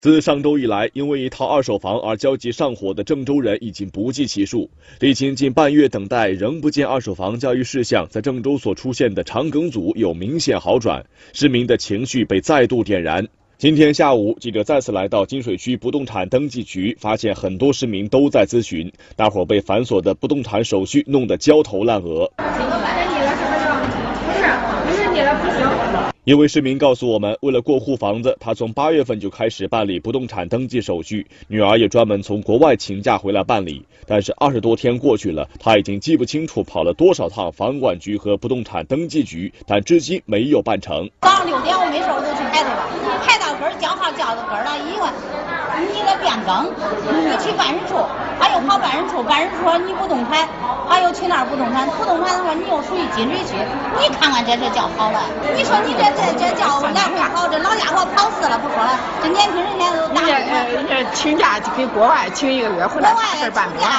自上周以来，因为一套二手房而焦急上火的郑州人已经不计其数。历经近半月等待，仍不见二手房交易事项在郑州所出现的长梗阻有明显好转，市民的情绪被再度点燃。今天下午，记者再次来到金水区不动产登记局，发现很多市民都在咨询，大伙被繁琐的不动产手续弄得焦头烂额。一位市民告诉我们，为了过户房子，他从八月份就开始办理不动产登记手续，女儿也专门从国外请假回来办理。但是二十多天过去了，他已经记不清楚跑了多少趟房管局和不动产登记局，但至今没有办成。早上六点我没事我就去排队了，排到根儿叫号叫到根儿了，因为你个变更，你去办事处，他又跑办事处，办事处说你不动产。他又去那儿不动产，不动产的话，你又属于金水区，你看看这这叫好了。你说你这这这叫来回跑，这老家伙跑死了不说了，这年轻人家都大人人家请假给国外请一个月回来把事办不完。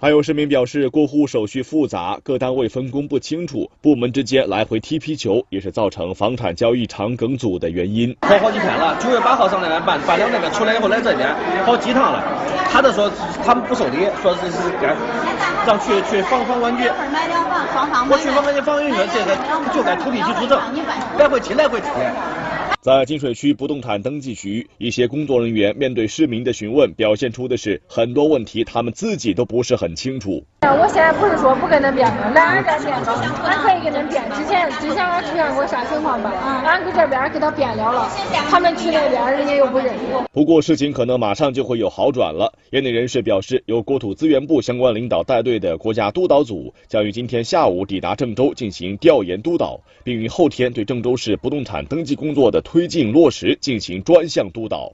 还有市民表示，过户手续复杂，各单位分工不清楚，部门之间来回踢皮球，也是造成房产交易长梗阻的原因。跑好几天了，九月八号上那边办，办了那个出来以后来这边跑几趟了，他都说他们不受理，说是是该。让去去房房管局，我去房管局房管局这个就该土地局主证，来回踢来回提。在金水区不动产登记局，一些工作人员面对市民的询问，表现出的是很多问题他们自己都不是很清楚。我现在不是说不跟他变更，来俺这变更，俺可以给他变。之前之前俺出现过啥情况吧？俺搁这边给他辩了了，他们去那边人家又不认。不过事情可能马上就会有好转了。业内人士表示，由国土资源部相关领导带队的国家督导组将于今天下午抵达郑州进行调研督导，并于后天对郑州市不动产登记工作的。推进落实进行专项督导。